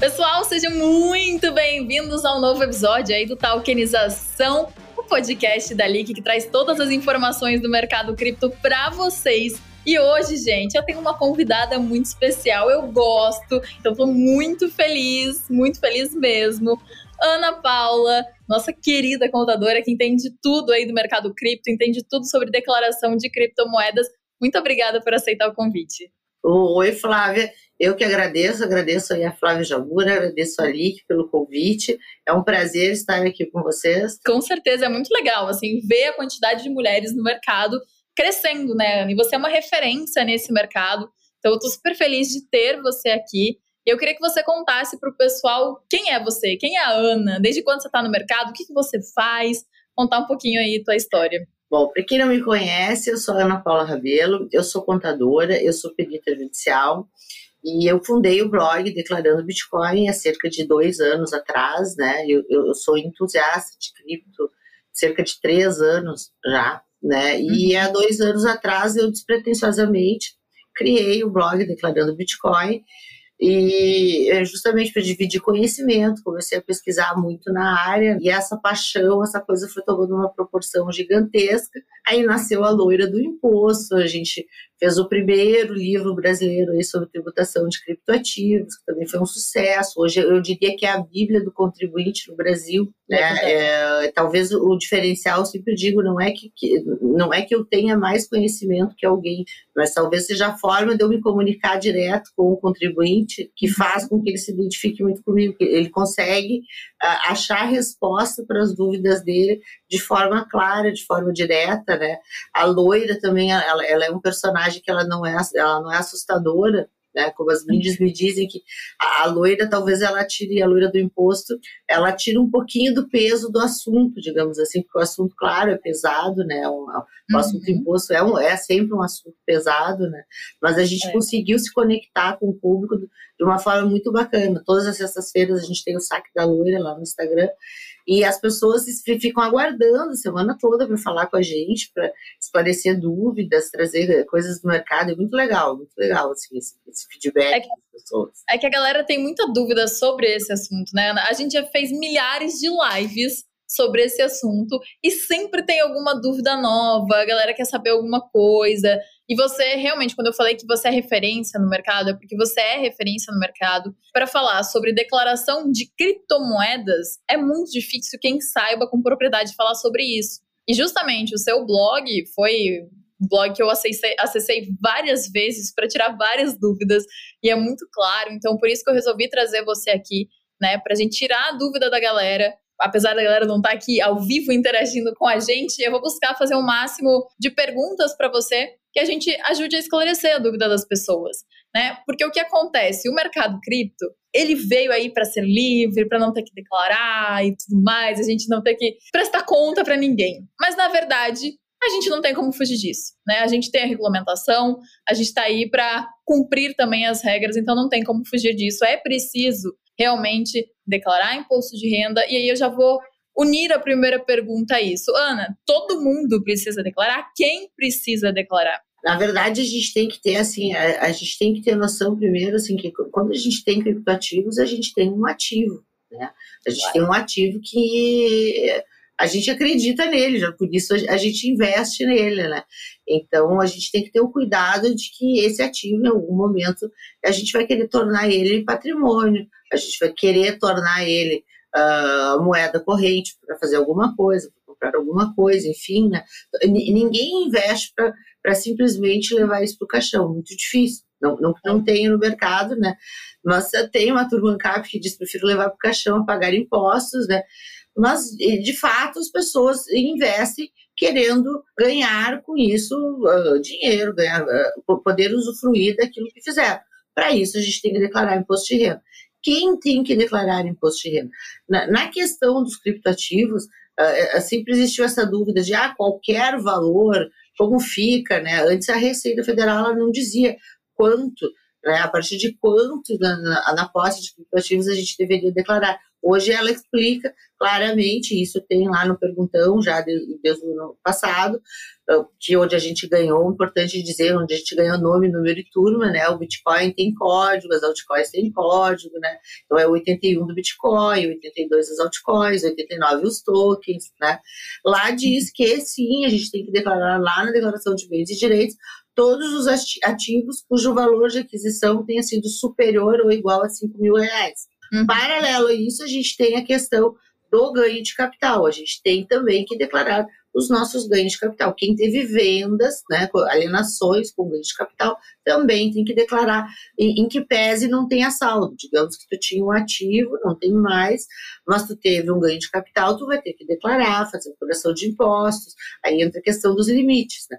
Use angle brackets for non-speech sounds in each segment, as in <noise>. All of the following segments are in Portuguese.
Pessoal, sejam muito bem-vindos ao novo episódio aí do Talkenização, o podcast da Leak que traz todas as informações do mercado cripto para vocês. E hoje, gente, eu tenho uma convidada muito especial. Eu gosto, então tô muito feliz, muito feliz mesmo. Ana Paula, nossa querida contadora que entende tudo aí do mercado cripto, entende tudo sobre declaração de criptomoedas. Muito obrigada por aceitar o convite. Oi, Flávia. Eu que agradeço, agradeço aí a Flávia Jabura, agradeço a Lick pelo convite. É um prazer estar aqui com vocês. Com certeza, é muito legal, assim, ver a quantidade de mulheres no mercado crescendo, né, Ana? E você é uma referência nesse mercado. Então, eu estou super feliz de ter você aqui. Eu queria que você contasse para o pessoal quem é você, quem é a Ana, desde quando você está no mercado, o que, que você faz, contar um pouquinho aí a tua história. Bom, para quem não me conhece, eu sou Ana Paula Rabelo, eu sou contadora, eu sou perita judicial e eu fundei o blog Declarando Bitcoin há cerca de dois anos atrás, né? Eu, eu sou entusiasta de cripto cerca de três anos já, né? E uhum. há dois anos atrás eu despretensiosamente criei o blog Declarando Bitcoin e é justamente para dividir conhecimento, comecei a pesquisar muito na área e essa paixão, essa coisa foi tomando uma proporção gigantesca. Aí nasceu a loira do imposto, a gente fez o primeiro livro brasileiro aí sobre tributação de criptoativos, que também foi um sucesso. Hoje eu diria que é a Bíblia do contribuinte no Brasil. Né? É, talvez o diferencial, sempre digo, não é que, que, não é que eu tenha mais conhecimento que alguém, mas talvez seja a forma de eu me comunicar direto com o contribuinte que faz com que ele se identifique muito comigo, que ele consegue uh, achar resposta para as dúvidas dele de forma clara, de forma direta, né? A loira também, ela, ela é um personagem que ela não é, ela não é assustadora, né? Como as mídias me dizem que a, loira, talvez ela tire, a loira do imposto, ela tira um pouquinho do peso do assunto, digamos assim, porque o assunto, claro, é pesado, né? O, o uhum. assunto do imposto é, um, é sempre um assunto pesado, né? Mas a gente é. conseguiu se conectar com o público de uma forma muito bacana. Todas as sextas-feiras a gente tem o saque da loira lá no Instagram e as pessoas ficam aguardando a semana toda para falar com a gente, para esclarecer dúvidas, trazer coisas do mercado. É muito legal, muito legal assim, esse, esse feedback é que, das pessoas. É que a galera tem muita dúvida sobre esse assunto, né? A gente já fez milhares de lives sobre esse assunto e sempre tem alguma dúvida nova, a galera quer saber alguma coisa. E você realmente, quando eu falei que você é referência no mercado, é porque você é referência no mercado para falar sobre declaração de criptomoedas. É muito difícil quem saiba com propriedade falar sobre isso. E justamente o seu blog foi um blog que eu acessei, acessei várias vezes para tirar várias dúvidas e é muito claro. Então, por isso que eu resolvi trazer você aqui, né, para a gente tirar a dúvida da galera apesar da galera não estar tá aqui ao vivo interagindo com a gente, eu vou buscar fazer o um máximo de perguntas para você que a gente ajude a esclarecer a dúvida das pessoas, né? Porque o que acontece? O mercado cripto, ele veio aí para ser livre, para não ter que declarar e tudo mais, a gente não ter que prestar conta para ninguém. Mas na verdade, a gente não tem como fugir disso, né? A gente tem a regulamentação, a gente está aí para cumprir também as regras, então não tem como fugir disso. É preciso realmente declarar imposto de renda. E aí eu já vou unir a primeira pergunta a isso. Ana, todo mundo precisa declarar? Quem precisa declarar? Na verdade, a gente tem que ter assim, a, a gente tem que ter noção primeiro assim que quando a gente tem criptoativos, a gente tem um ativo, né? A gente tem um ativo que a gente acredita nele, já por isso a gente investe nele, né? Então a gente tem que ter o cuidado de que esse ativo, em algum momento, a gente vai querer tornar ele patrimônio, a gente vai querer tornar ele uh, moeda corrente para fazer alguma coisa, para comprar alguma coisa, enfim, né? Ninguém investe para simplesmente levar isso para o caixão, muito difícil. Não, não, não tem no mercado, né? Mas tem uma turma cap que diz prefiro levar para o caixão, pagar impostos, né? Mas, de fato, as pessoas investem querendo ganhar com isso uh, dinheiro, ganhar, uh, poder usufruir daquilo que fizeram. Para isso, a gente tem que declarar imposto de renda quem tem que declarar imposto de renda. Na, na questão dos criptoativos, uh, sempre existiu essa dúvida de ah, qualquer valor, como fica, né? Antes a Receita Federal não dizia quanto, né? a partir de quanto na, na, na posse de criptoativos a gente deveria declarar. Hoje ela explica claramente, isso tem lá no Perguntão, já desde, o ano passado, ah, que onde a gente ganhou, importante dizer, onde a gente ganhou nome, número e turma, né? O Bitcoin tem código, as altcoins têm código, né? Então é 81 do Bitcoin, 82 as altcoins, 89 os tokens, né? Lá diz que sim, a gente tem que declarar lá na declaração de bens e direitos todos os ativos cujo valor de aquisição tenha sido superior ou igual a 5 mil reais. Uhum. Paralelo a isso, a gente tem a questão do ganho de capital. A gente tem também que declarar os nossos ganhos de capital. Quem teve vendas, né, alienações com ganho de capital, também tem que declarar em, em, que pese não tenha saldo. Digamos que tu tinha um ativo, não tem mais, mas tu teve um ganho de capital, tu vai ter que declarar, fazer apuração de impostos, aí entra a questão dos limites. Né?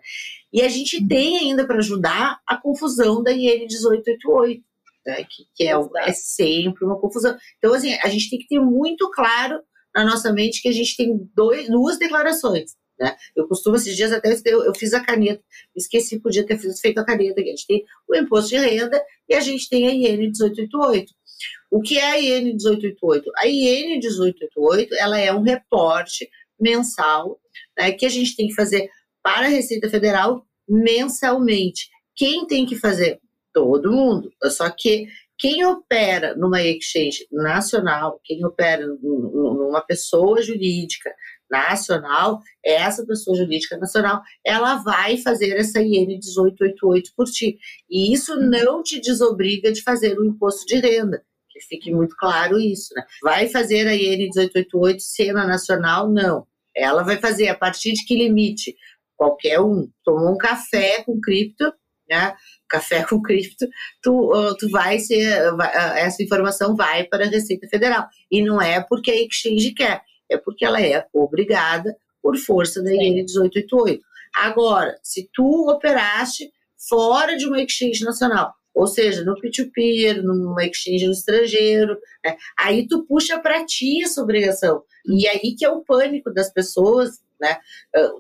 E a gente uhum. tem ainda para ajudar a confusão da IN 1888. Né, que, que é, é sempre uma confusão. Então, assim, a gente tem que ter muito claro na nossa mente que a gente tem dois, duas declarações. Né? Eu costumo, esses dias até eu, eu fiz a caneta, esqueci, podia ter feito a caneta, a gente tem o imposto de renda e a gente tem a IN 1888. O que é a IN 1888? A IN 1888 ela é um reporte mensal né, que a gente tem que fazer para a Receita Federal mensalmente. Quem tem que fazer? Todo mundo. Só que quem opera numa exchange nacional, quem opera numa pessoa jurídica nacional, essa pessoa jurídica nacional, ela vai fazer essa IN 1888 por ti. E isso não te desobriga de fazer o imposto de renda. Que fique muito claro isso, né? Vai fazer a IN 1888 cena nacional? Não. Ela vai fazer a partir de que limite? Qualquer um. Tomou um café com cripto, né? Café com cripto, tu, tu vai ser, vai, essa informação vai para a Receita Federal. E não é porque a exchange quer, é porque ela é obrigada por força da IN 1888. Agora, se tu operaste fora de uma exchange nacional, ou seja, no P2P, numa exchange no estrangeiro, né, aí tu puxa para ti essa obrigação. E aí que é o pânico das pessoas, né,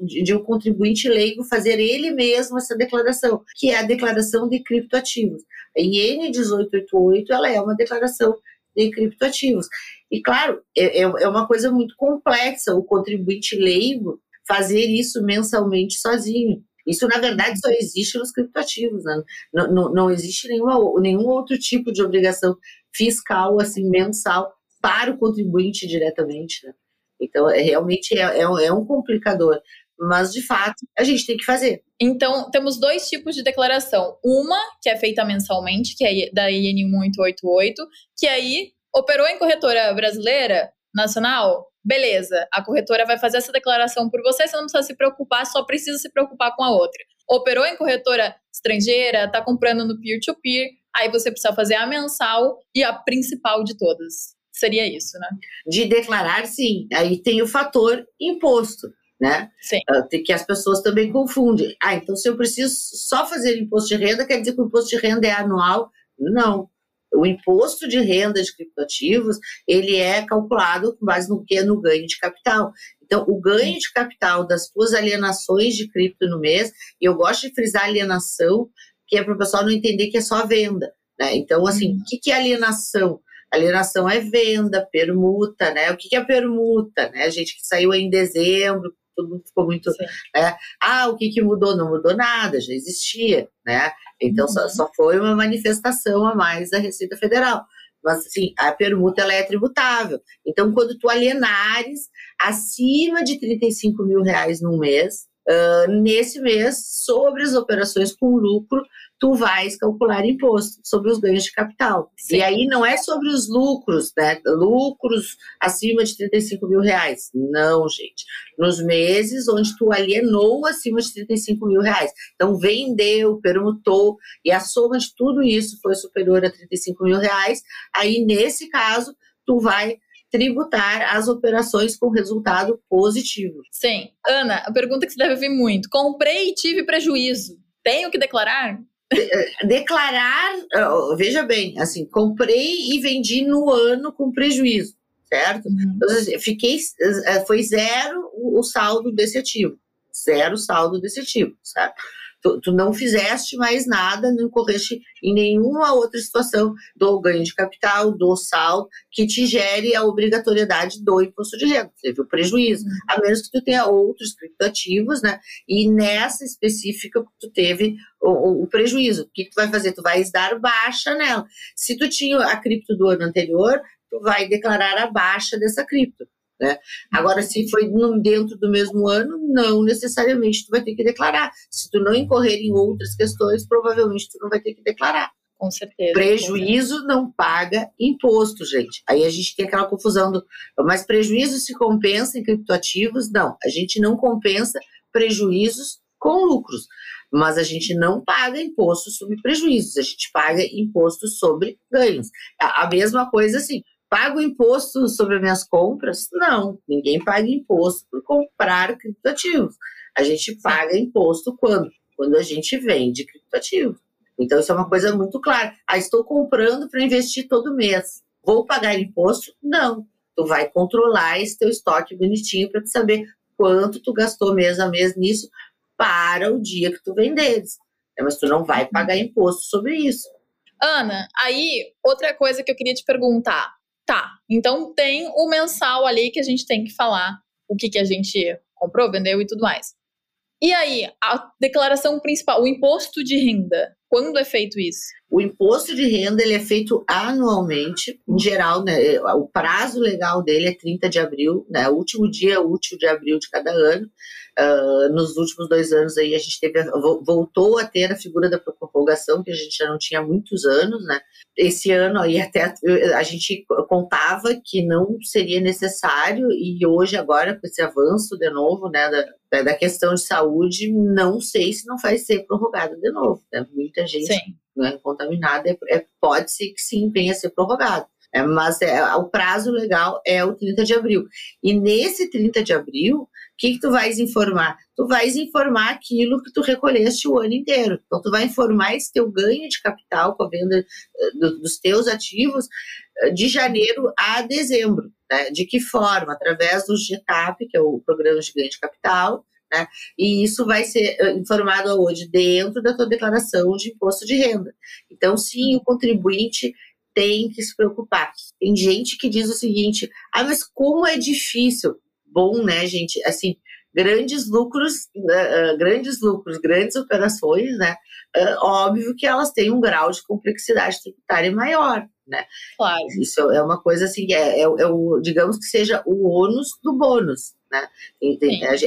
de, um contribuinte leigo fazer ele mesmo essa declaração, que é a declaração de criptoativos. A IN 1888 ela é uma declaração de criptoativos. E, claro, é, é, é uma coisa muito complexa o contribuinte leigo fazer isso mensalmente sozinho. Isso, na verdade, só existe nos criptoativos, né? não, não, não existe nenhuma, nenhum outro tipo de obrigação fiscal, assim, mensal para o contribuinte diretamente, né? Então, é, realmente é, é, é um complicador mas de fato a gente tem que fazer. Então, temos dois tipos de declaração. Uma, que é feita mensalmente, que é da IN 1888, que aí operou em corretora brasileira, nacional, beleza, a corretora vai fazer essa declaração por você, você não precisa se preocupar, só precisa se preocupar com a outra. Operou em corretora estrangeira, está comprando no peer-to-peer, -peer, aí você precisa fazer a mensal e a principal de todas. Seria isso, né? De declarar, sim. Aí tem o fator imposto né? Sim. Uh, que as pessoas também confundem. Ah, então se eu preciso só fazer imposto de renda, quer dizer que o imposto de renda é anual? Não. O imposto de renda de criptoativos, ele é calculado com base no que? No ganho de capital. Então, o ganho de capital das suas alienações de cripto no mês, e eu gosto de frisar alienação, que é para o pessoal não entender que é só venda. Né? Então, assim, uhum. o que, que é alienação? Alienação é venda, permuta, né? O que, que é permuta, né? A gente que saiu em dezembro, todo mundo ficou muito. Né? Ah, o que, que mudou? Não mudou nada, já existia, né? Então uhum. só, só foi uma manifestação a mais da Receita Federal. Mas, assim, a permuta ela é tributável. Então, quando tu alienares acima de 35 mil reais num mês, uh, nesse mês, sobre as operações com lucro, tu vais calcular imposto sobre os ganhos de capital. Sim. E aí não é sobre os lucros, né? Lucros acima de 35 mil reais. Não, gente. Nos meses onde tu alienou acima de 35 mil reais. Então, vendeu, permutou, e a soma de tudo isso foi superior a 35 mil reais. Aí, nesse caso, tu vai tributar as operações com resultado positivo. Sim. Ana, a pergunta que você deve ouvir muito. Comprei e tive prejuízo. Tenho que declarar? declarar, veja bem, assim, comprei e vendi no ano com prejuízo, certo? Uhum. Então, assim, fiquei, eh, foi zero o saldo desse ativo, zero saldo desse ativo, certo? Tu, tu, não fizeste mais nada, não correste em nenhuma outra situação do ganho de capital, do saldo, que te gere a obrigatoriedade do imposto de renda. Teve o prejuízo, a menos que tu tenha outros criptoativos, né? E nessa específica tu teve o, o, o, prejuízo. O que, que tu vai fazer? Tu vais dar baixa nela. Se tu tinha a cripto do ano anterior, tu vai declarar a baixa dessa cripto. Né? Agora, se foi dentro do mesmo ano, não necessariamente tu vai ter que declarar. Se tu não incorrer em outras questões, provavelmente tu não vai ter que declarar. Com certeza. Prejuízo com certeza. não paga imposto, gente. Aí a gente tem aquela confusão do. Mas prejuízo se compensa em criptoativos? Não. A gente não compensa prejuízos com lucros. Mas a gente não paga imposto sobre prejuízos, a gente paga imposto sobre ganhos. A mesma coisa assim, Pago imposto sobre as minhas compras? Não, ninguém paga imposto por comprar criptoativos. A gente paga imposto quando? Quando a gente vende criptoativos. Então, isso é uma coisa muito clara. Ah, estou comprando para investir todo mês. Vou pagar imposto? Não. Tu vai controlar esse teu estoque bonitinho para saber quanto tu gastou mês a mês nisso para o dia que tu venderes. É, mas tu não vai pagar imposto sobre isso. Ana, aí outra coisa que eu queria te perguntar. Então tem o mensal ali que a gente tem que falar o que, que a gente comprou, vendeu e tudo mais. E aí, a declaração principal, o imposto de renda, quando é feito isso? O imposto de renda ele é feito anualmente, em geral, né, o prazo legal dele é 30 de abril, né, o último dia útil de abril de cada ano. Uh, nos últimos dois anos aí a gente teve, voltou a ter a figura da prorrogação, que a gente já não tinha há muitos anos, né? Esse ano aí até a gente contava que não seria necessário e hoje agora com esse avanço de novo, né, da, da questão de saúde, não sei se não vai ser prorrogado de novo, né? Muita gente Sim né, contaminada, é, é, pode-se que sim venha a ser prorrogado. É, mas é, o prazo legal é o 30 de abril. E nesse 30 de abril, o que, que tu vais informar? Tu vais informar aquilo que tu recolheste o ano inteiro. Então, tu vai informar esse teu ganho de capital com a venda uh, dos teus ativos uh, de janeiro a dezembro. Né? De que forma? Através do GTAP, que é o Programa de Ganho de Capital, né? E isso vai ser eh, informado hoje dentro da tua declaração de imposto de renda. Então, sim, o contribuinte tem que se preocupar. Tem gente que diz o seguinte: ah, mas como é difícil. Bom, né, gente? Assim, grandes lucros, uh, grandes lucros, grandes operações, né? Uh, óbvio que elas têm um grau de complexidade tributária maior, né? Claro. Isso é uma coisa assim, é, é, é o, digamos que seja o ônus do bônus, né?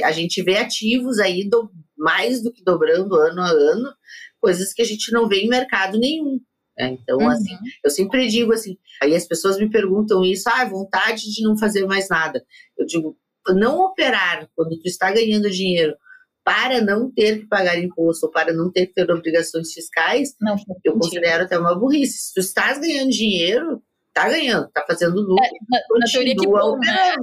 a, gente vê ativos aí do, mais do que dobrando ano a ano, coisas que a gente não vê em mercado nenhum. Né? Então, uhum. assim, eu sempre digo assim, aí as pessoas me perguntam isso, ah, vontade de não fazer mais nada. Eu digo, não operar quando tu está ganhando dinheiro para não ter que pagar imposto ou para não ter que ter obrigações fiscais, não, eu considero até uma burrice. Se tu estás ganhando dinheiro, tá ganhando, tá fazendo lucro. É, na, na, teoria que bom, né?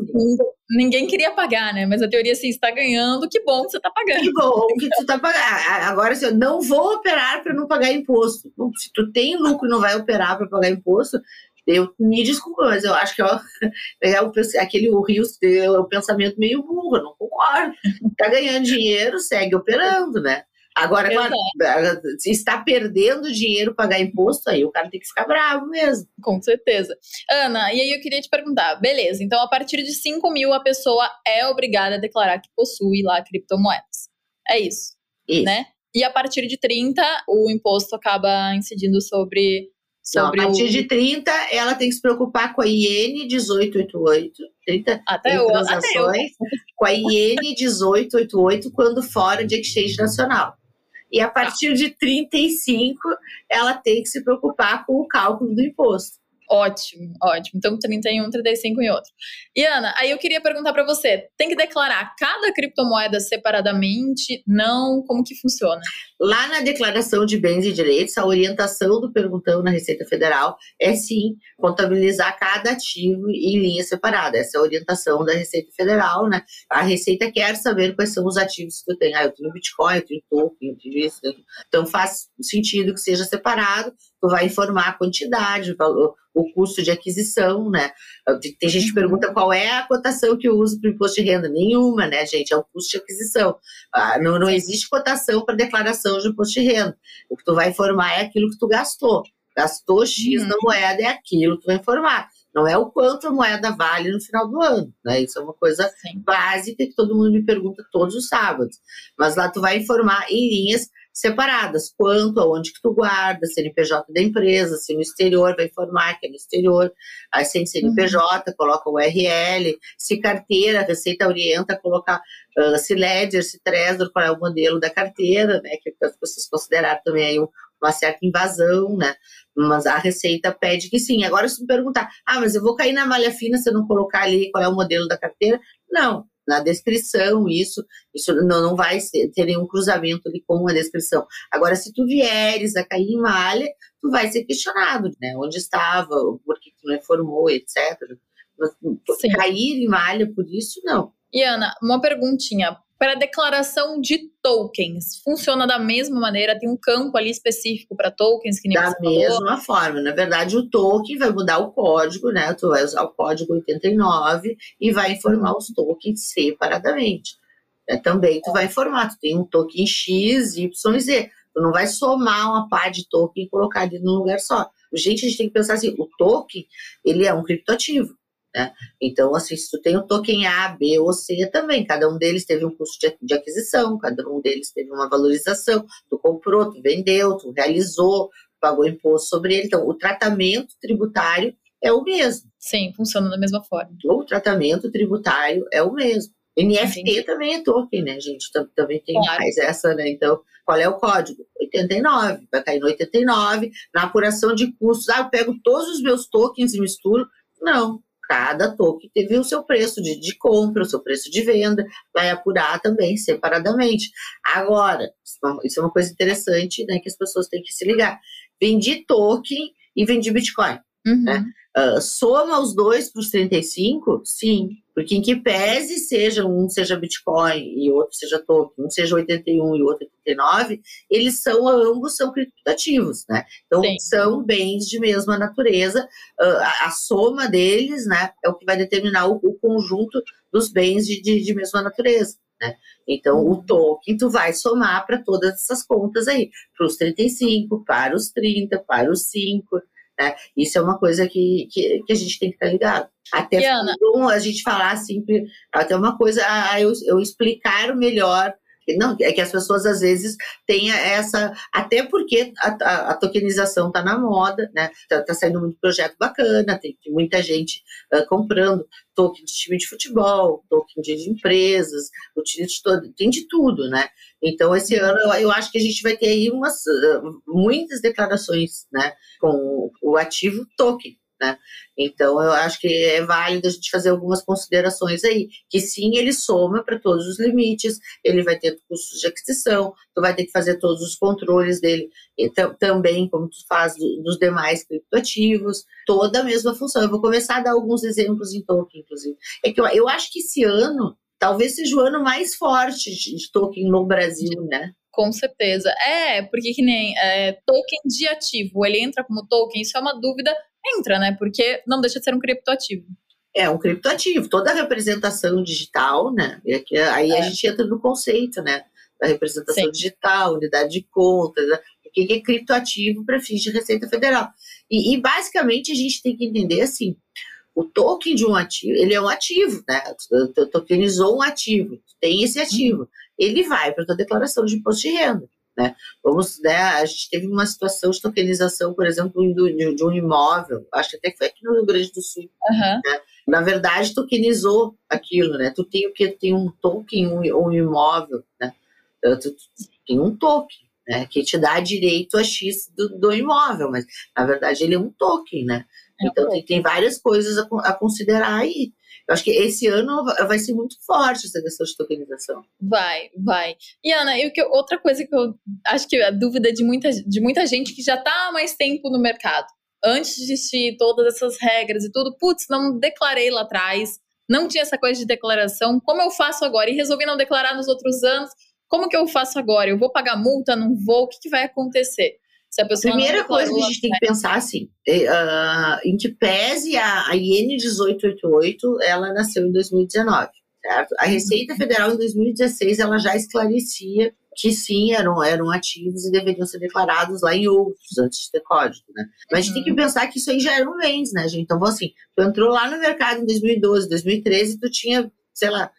Ninguém queria pagar, né? Mas a teoria assim, está ganhando, que bom que você está pagando. Que bom que tu está pagando. Agora, assim, eu não vou operar para não pagar imposto. Se tu tem lucro e não vai operar para pagar imposto, eu me desculpa, mas eu acho que ó, <laughs> é o, aquele o Rio é o pensamento meio burro, eu não concordo. Tá ganhando dinheiro, segue operando, né? Agora, se está perdendo dinheiro pagar imposto, aí o cara tem que ficar bravo mesmo. Com certeza. Ana, e aí eu queria te perguntar, beleza, então a partir de 5 mil a pessoa é obrigada a declarar que possui lá criptomoedas. É isso, isso. né? E a partir de 30, o imposto acaba incidindo sobre Sobre Não, a partir o... de 30, ela tem que se preocupar com a IN 1888, 30 até transações, até eu. com a IN 1888 quando fora de exchange nacional. E a partir de 35, ela tem que se preocupar com o cálculo do imposto. Ótimo, ótimo. Então, 31, 35 em outro. E Ana, aí eu queria perguntar para você: tem que declarar cada criptomoeda separadamente? Não? Como que funciona? Lá na declaração de bens e direitos, a orientação do perguntão na Receita Federal é sim contabilizar cada ativo em linha separada. Essa é a orientação da Receita Federal, né? A Receita quer saber quais são os ativos que tu tem. Ah, eu tenho Bitcoin, eu tenho token, eu tenho isso. Então faz sentido que seja separado. Tu vai informar a quantidade, o valor o custo de aquisição, né? Tem gente que uhum. pergunta qual é a cotação que eu uso para o imposto de renda. Nenhuma, né, gente? É o custo de aquisição. Ah, não, não existe cotação para declaração de imposto de renda. O que tu vai informar é aquilo que tu gastou. Gastou X uhum. na moeda, é aquilo que tu vai informar. Não é o quanto a moeda vale no final do ano, né? Isso é uma coisa Sim. básica que todo mundo me pergunta todos os sábados. Mas lá tu vai informar em linhas separadas, quanto, aonde que tu guarda, CNPJ da empresa, se no exterior, vai informar que é no exterior, aí sem CNPJ, uhum. coloca o URL, se carteira, a Receita orienta a colocar uh, se Ledger, se Trezor, qual é o modelo da carteira, né, que as pessoas consideraram também aí uma certa invasão, né, mas a Receita pede que sim. Agora, se me perguntar, ah, mas eu vou cair na malha fina se eu não colocar ali qual é o modelo da carteira? Não, na descrição, isso, isso não, não vai ser, ter nenhum cruzamento ali com a descrição. Agora, se tu vieres a cair em malha, tu vai ser questionado, né? Onde estava, por que tu não informou, etc. Mas, cair em malha por isso, não. E Ana, uma perguntinha para declaração de tokens. Funciona da mesma maneira? Tem um campo ali específico para tokens que nem Da mesma forma. Na verdade, o token vai mudar o código, né? Tu vai usar o código 89 e vai informar os tokens separadamente. É, também tu vai informar, tu tem um token X, Y e Z. Tu não vai somar uma pá de token e colocar ali num lugar só. Gente, a gente tem que pensar assim, o token, ele é um criptoativo. Né? Então, assim, se tu tem o token A, B ou C também, cada um deles teve um custo de, aquisição, cada um deles teve uma valorização, tu comprou, tu vendeu, tu realizou, pagou imposto sobre ele. Então, o tratamento tributário é o mesmo. Sim, funciona da mesma forma. O tratamento tributário é o mesmo. NFT Entendi. também é token, né, gente? Também tem claro. mais essa, né? Então, qual é o código? 89. Vai cair no 89. Na apuração de custos, ah, eu pego todos os meus tokens e misturo. Não, cada token teve o seu preço de, de compra, o seu preço de venda, vai apurar também separadamente. Agora, isso é uma coisa interessante né, que as pessoas têm que se ligar. Vendi token e vendi Bitcoin. Uhum. Né? Uh, soma os dois para os 35? Sim, porque em que pese seja um seja Bitcoin e outro seja token, um seja 81 e outro 89, eles são ambos são criptativos, né? Então Sim. são bens de mesma natureza, uh, a, a, soma deles, né, é o que vai determinar o, o conjunto dos bens de, de, de mesma natureza. Né? Então, o uhum. token tu vai somar para todas essas contas aí, para os 35, para os 30, para os 5, né? Isso é uma coisa que, que, que a gente tem que estar ligado. Até a gente falar sempre, até uma coisa, eu, eu explicar melhor não, é que as pessoas às vezes têm essa. Até porque a, a, a tokenização está na moda, né? Está tá saindo muito projeto bacana, tem, tem muita gente uh, comprando token de time de futebol, token de, empresas, de todo, tem de tudo, né? Então, esse ano eu, eu, acho que a gente vai ter aí umas, uh, muitas declarações, né? Com o ativo token. Né? Então, eu acho que é válido a gente fazer algumas considerações aí, que sim, ele soma para todos os limites, ele vai ter custos de aquisição, tu vai ter que fazer todos os controles dele, também como tu faz do, dos demais criptoativos, toda a mesma função. Eu vou começar a dar alguns exemplos em token, inclusive. É que eu, eu acho que esse ano talvez seja o ano mais forte de, de token no Brasil, né? Com certeza. É, porque que nem é, token de ativo, ele entra como token, isso é uma dúvida entra, né? Porque não deixa de ser um criptoativo. É um criptoativo, toda a representação digital, né? aí é. a gente entra no conceito, né? Da representação Sim. digital, unidade de conta, né? o que é criptoativo para fins de Receita Federal. E, e, basicamente a gente tem que entender assim: o token de um ativo, ele é um ativo, né? Tu tokenizou um ativo, tem esse ativo, ele vai para a tua declaração de imposto de renda. Né? Vamos, né, a gente teve uma situação de tokenização, por exemplo, de, de um imóvel, acho que até foi aqui no Rio Grande do Sul. Uhum. Né? Na verdade, tokenizou aquilo, né? Tu tem o que? Tem um token, um, um imóvel, né? Tu, tu, tem um token, né? Que te dá direito a X do, do imóvel, mas na verdade ele é um token, né? É então tem, tem várias coisas a, a considerar aí. Eu acho que esse ano vai ser muito forte essa questão de tokenização. Vai, vai. E Ana, eu, que, outra coisa que eu acho que a dúvida de muita, de muita gente que já está há mais tempo no mercado. Antes de existir todas essas regras e tudo, putz, não declarei lá atrás, não tinha essa coisa de declaração, como eu faço agora? E resolvi não declarar nos outros anos, como que eu faço agora? Eu vou pagar multa, não vou? O que, que vai acontecer? Se a pessoa Primeira coisa que a gente tem que pensar assim, uh, em que pese a, a IN 1888, ela nasceu em 2019, certo? A Receita Federal em 2016 ela já esclarecia que sim, eram, eram ativos e deveriam ser declarados lá em outros, antes de ter código, né? Mas a gente tem que uhum. pensar que isso aí já eram bens, né, gente? Então, assim, tu entrou lá no mercado em 2012, 2013, tu tinha, sei lá,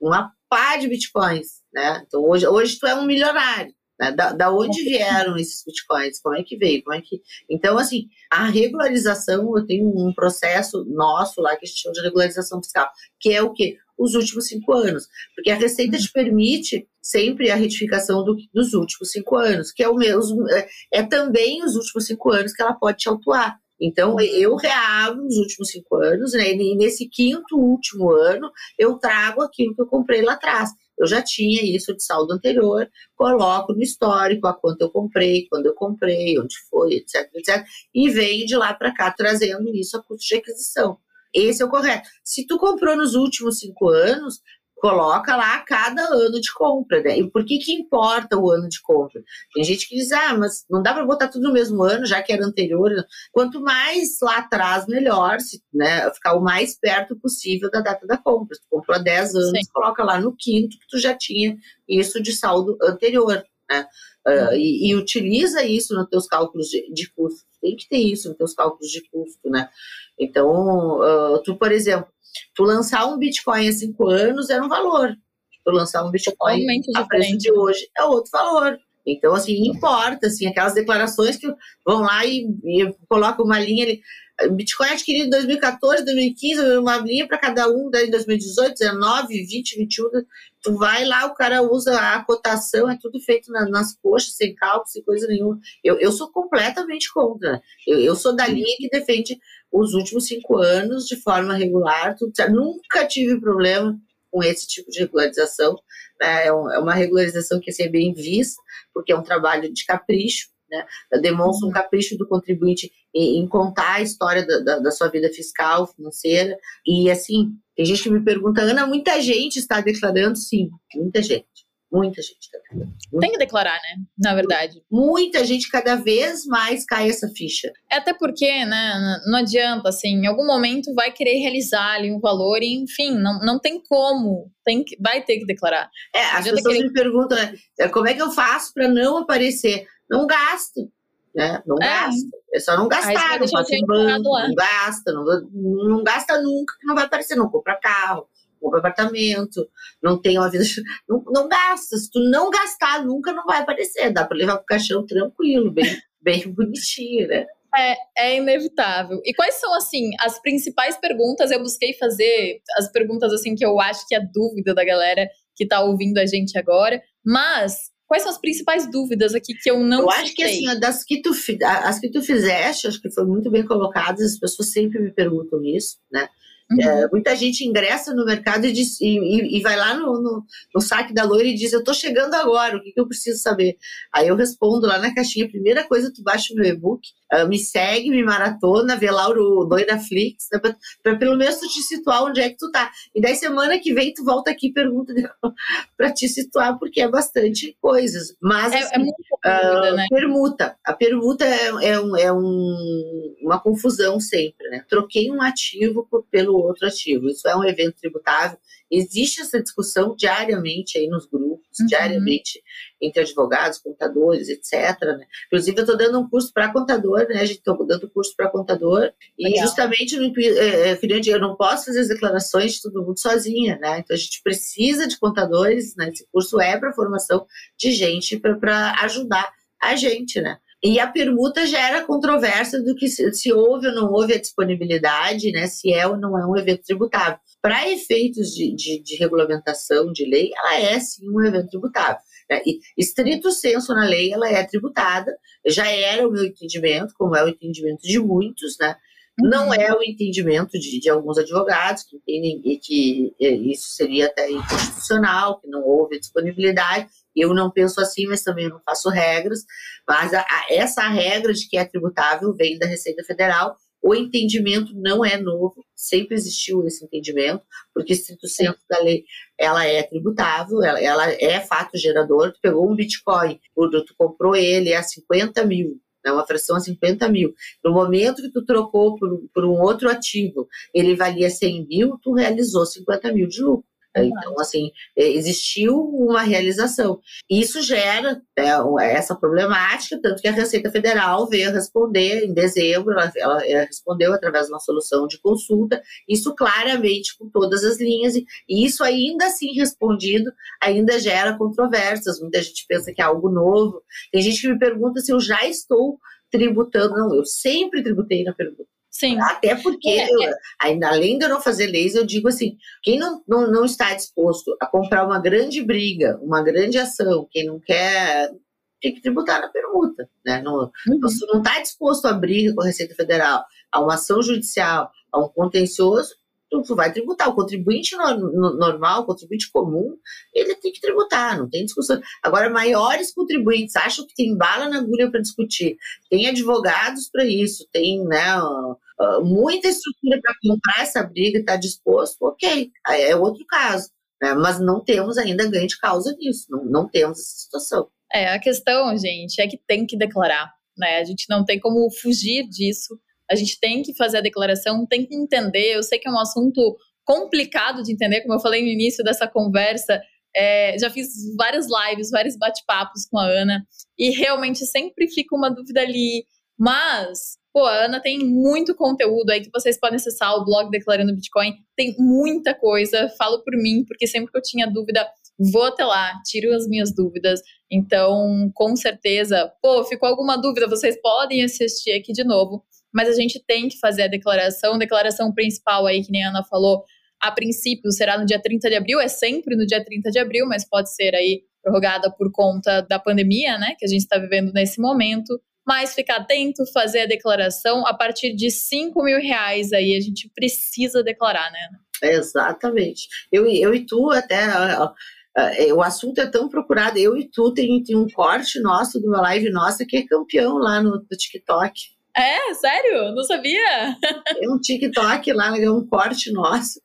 uma pá de bitcoins, né? Então, hoje, hoje tu é um milionário. Né? Da, da onde vieram esses bitcoins? Como é que veio? Como é que... Então, assim, a regularização, eu tenho um processo nosso lá que a gente chama de regularização fiscal, que é o quê? Os últimos cinco anos. Porque a Receita te permite sempre a retificação do, dos últimos cinco anos, que é o mesmo, é, é também os últimos cinco anos que ela pode te autuar. Então, eu reabo nos últimos cinco anos, né? E nesse quinto último ano, eu trago aquilo que eu comprei lá atrás. Eu já tinha isso de saldo anterior, coloco no histórico a quanto eu comprei, quando eu comprei, onde foi, etc, etc, e venho de lá para cá trazendo isso a custo de aquisição. Esse é o correto. Se tu comprou nos últimos cinco anos, coloca lá cada ano de compra, né? E por que que importa o ano de compra? Tem gente que diz, ah, mas não dá para botar tudo no mesmo ano, já que era anterior. Quanto mais lá atrás, melhor, se, né? Ficar o mais perto possível da data da compra. Se tu comprou há 10 anos, Sim. coloca lá no quinto que tu já tinha isso de saldo anterior, né? Uh, e, e, utiliza isso nos teus cálculos de, de custo. Tem que ter isso nos teus cálculos de custo, né? Então, uh, tu, por exemplo, Tu lançar um Bitcoin há cinco anos era um valor. Tu lançar um Bitcoin a preço de hoje é outro valor. Então, assim, importa, assim, aquelas declarações que vão lá e, e colocam uma linha ali. Bitcoin adquirido em 2014, 2015, uma linha para cada um, daí 2018, 19, 20, 21. Tu vai lá, o cara usa a cotação, é tudo feito na, nas coxas, sem cálculo, sem coisa nenhuma. Eu, eu sou completamente contra. Eu, eu sou da linha que defende os últimos cinco anos de forma regular. Tudo. Nunca tive problema com esse tipo de regularização. Né? É, é uma regularização que assim, é bem vista, porque é um trabalho de capricho. Né? Demonstra um uhum. capricho do contribuinte em, contar a história da, da, da, sua vida fiscal, financeira. E assim, tem gente que me pergunta, Ana, muita gente está declarando? Sim, muita gente. Muita gente está declarando. Tem que declarar, né? Na verdade. Muita gente, cada vez mais cai essa ficha. É até porque, né? Não adianta, assim, em algum momento vai querer realizar ali um valor e, enfim, não, não tem como. Tem que, vai ter que declarar. É, as pessoas querer... me perguntam, né? Como é que eu faço para não aparecer? Não gasto né? Não é. gasta. É só não gastar, não passa em banco, não gasta, não, não gasta nunca, que não vai aparecer, não compra carro, compra apartamento, não tem uma vida. <laughs> Não, não gasta. Se tu não gastar, nunca não vai aparecer. Dá para levar pro caixão tranquilo, bem, bem <laughs> bonitinho, né? É, é inevitável. E quais são, assim, as principais perguntas? Eu busquei fazer as perguntas, assim, que eu acho que é dúvida da galera que tá ouvindo a gente agora. Mas Quais são as principais dúvidas aqui que eu não Eu acho que assim, das que tu, as que tu fizeste, acho que foi muito bem colocadas, as pessoas sempre me perguntam isso, né? Uhum. É, muita gente ingressa no mercado e, diz, e, e, e vai lá no, no, no, saque da loira e diz: Eu estou chegando agora, o que, que, eu preciso saber? Aí eu respondo lá na caixinha: primeira coisa, tu baixa o meu e-book, uh, me segue, me maratona, vê lá o Doidaflix, né, para pelo menos tu te situar onde é que tu tá. E daí semana que vem tu volta aqui e pergunta <laughs> para te situar, porque é bastante coisas. Mas é, é assim, é muito uh, né? permuta. A permuta é, é, um, é um, uma confusão sempre, né? Troquei um ativo por, pelo outro ativo. Isso é um evento tributável. Existe essa discussão diariamente aí nos grupos, uhum. diariamente entre advogados, contadores, etc. Né? Inclusive, eu estou dando um curso para contador, né? A gente está dando curso para contador, Legal. e justamente no é, é eu não posso fazer as declarações de todo mundo sozinha, né? Então a gente precisa de contadores, né? Esse curso é para formação de gente para ajudar a gente, né? E a permuta gera controvérsia do que se, se, houve ou não houve a disponibilidade, né, se é ou não é um evento tributável. Para efeitos de, de, de, regulamentação de lei, ela é sim um evento tributável. Né? E, estrito senso na lei, ela é tributada. Já era o meu entendimento, como é o entendimento de muitos, né? Não uhum. é o entendimento de, de, alguns advogados que entendem que é, isso seria até inconstitucional, que não houve disponibilidade. Eu não penso assim, mas também não faço regras. Mas a, a, essa regra de que é tributável vem da Receita Federal. O entendimento não é novo, sempre existiu esse entendimento, porque estrito senso da lei, ela é tributável, ela, ela é fato gerador. Tu pegou um Bitcoin, tu comprou ele a 50 mil, né, uma fração a 50 mil. No momento que tu trocou por, por um outro ativo, ele valia 100 mil, tu realizou 50 mil de lucro. Então, assim, é, existiu uma realização. Isso gera né, essa problemática, tanto que a Receita Federal veio responder em dezembro, ela, ela, respondeu através de uma solução de consulta, isso claramente com todas as linhas, e isso ainda assim respondido, ainda gera controvérsias. Muita gente pensa que é algo novo. Tem gente que me pergunta se eu já estou tributando. Não, eu sempre tributei na pergunta. Sim. Até porque, é, eu, é. ainda além de eu não fazer leis, eu digo assim: quem não, não, não está disposto a comprar uma grande briga, uma grande ação, quem não quer, tem que tributar na permuta. Né? Não, uhum. não está disposto a briga com a Receita Federal, a uma ação judicial, a um contencioso, tu, vai tributar. O contribuinte no, no, normal, o contribuinte comum, ele tem que tributar, não tem discussão. Agora, maiores contribuintes acham que tem bala na agulha para discutir, tem advogados para isso, tem né, muita estrutura para comprar essa briga e está disposto, ok, é outro caso. Né, mas não temos ainda ganho de causa nisso, não, não temos essa situação. É, a questão, gente, é que tem que declarar. Né? A gente não tem como fugir disso a gente tem que fazer a declaração, tem que entender. Eu sei que é um assunto complicado de entender, como eu falei no início dessa conversa. É, já fiz várias lives, vários bate-papos com a Ana, e realmente sempre fica uma dúvida ali. Mas, pô, a Ana tem muito conteúdo aí que vocês podem acessar o blog Declarando Bitcoin. Tem muita coisa, falo por mim, porque sempre que eu tinha dúvida, vou até lá, tiro as minhas dúvidas. Então, com certeza, pô, ficou alguma dúvida, vocês podem assistir aqui de novo mas a gente tem que fazer a declaração. Declaração principal aí, que nem a Ana falou, a princípio será no dia 30 de abril, é sempre no dia 30 de abril, mas pode ser aí prorrogada por conta da pandemia, né, que a gente está vivendo nesse momento. Mas ficar atento, fazer a declaração a partir de 5 mil reais aí a gente precisa declarar, né? Exatamente. Eu, eu e tu até Uh, o assunto é tão procurado. Eu e tu tem, tem um corte nosso de uma live nossa que é campeão lá no, no TikTok. É, sério? Não sabia? <laughs> Tem um TikTok lá, é um corte nosso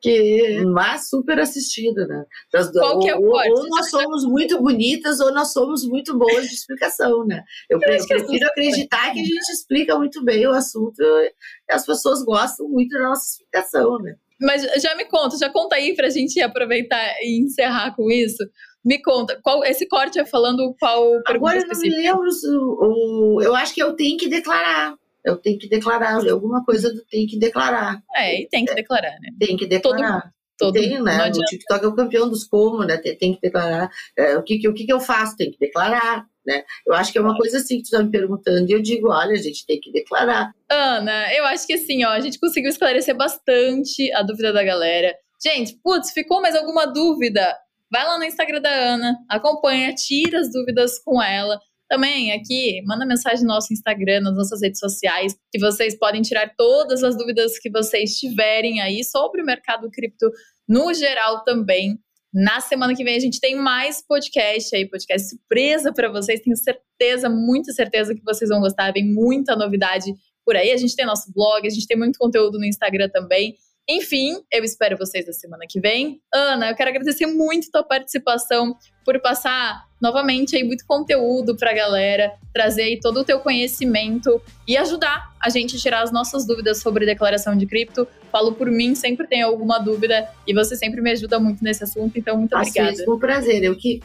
que mas super assistido, né? Das, Qual que é o corte? Ou, nós somos muito bonitas ou nós somos muito boas de explicação, né? Eu, eu é prefiro acreditar que a gente explica muito bem o assunto e as pessoas gostam muito da nossa explicação, né? Mas já me conta, já conta aí pra gente aproveitar e encerrar com isso. Me conta, qual esse corte é falando qual Agora eu não me lembro, o, eu acho que eu tenho que declarar. Eu tenho que declarar, alguma coisa do tem que declarar. É, e tem que declarar, né? Tem que declarar. Todo, todo tem, né? O TikTok é o campeão dos como, né? Tem, tem que declarar. É, o que, que, o que, que eu faço? Tem que declarar. Né? Eu acho que é uma coisa assim que tu está me perguntando e eu digo, olha, a gente tem que declarar. Ana, eu acho que assim, ó, a gente conseguiu esclarecer bastante a dúvida da galera. Gente, putz, ficou mais alguma dúvida? Vai lá no Instagram da Ana, acompanha, tira as dúvidas com ela. Também aqui, manda mensagem no nosso Instagram, nas nossas redes sociais, que vocês podem tirar todas as dúvidas que vocês tiverem aí sobre o mercado cripto no geral também. Na semana que vem a gente tem mais podcast aí, podcast surpresa para vocês. Tenho certeza, muita certeza que vocês vão gostar. Vem muita novidade por aí. A gente tem nosso blog, a gente tem muito conteúdo no Instagram também. Enfim, eu espero vocês na semana que vem. Ana, eu quero agradecer muito a tua participação por passar novamente aí muito conteúdo para a galera, trazer aí todo o teu conhecimento e ajudar a gente a tirar as nossas dúvidas sobre declaração de cripto. Falo por mim, sempre tem alguma dúvida e você sempre me ajuda muito nesse assunto, então muito obrigada. Foi um prazer, eu que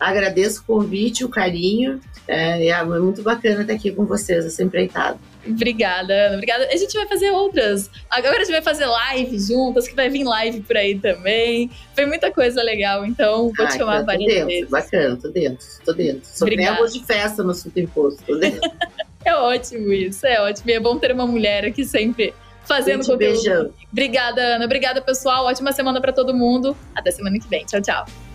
agradeço o convite, o carinho, é, é muito bacana estar aqui com vocês, essa empreitada. Obrigada, Ana. Obrigada. A gente vai fazer outras. Agora a gente vai fazer live juntas, que vai vir live por aí também. Foi muita coisa legal, então vou ah, te chamar várias dentro, vezes. Bacana, tô dentro, tô dentro. Só Obrigada. tem de festa no Super Imposto, tô dentro. <laughs> é ótimo isso, é ótimo. E é bom ter uma mulher aqui sempre fazendo conteúdo. Beijão. Obrigada, Ana. Obrigada, pessoal. Ótima semana para todo mundo. Até semana que vem. Tchau, tchau.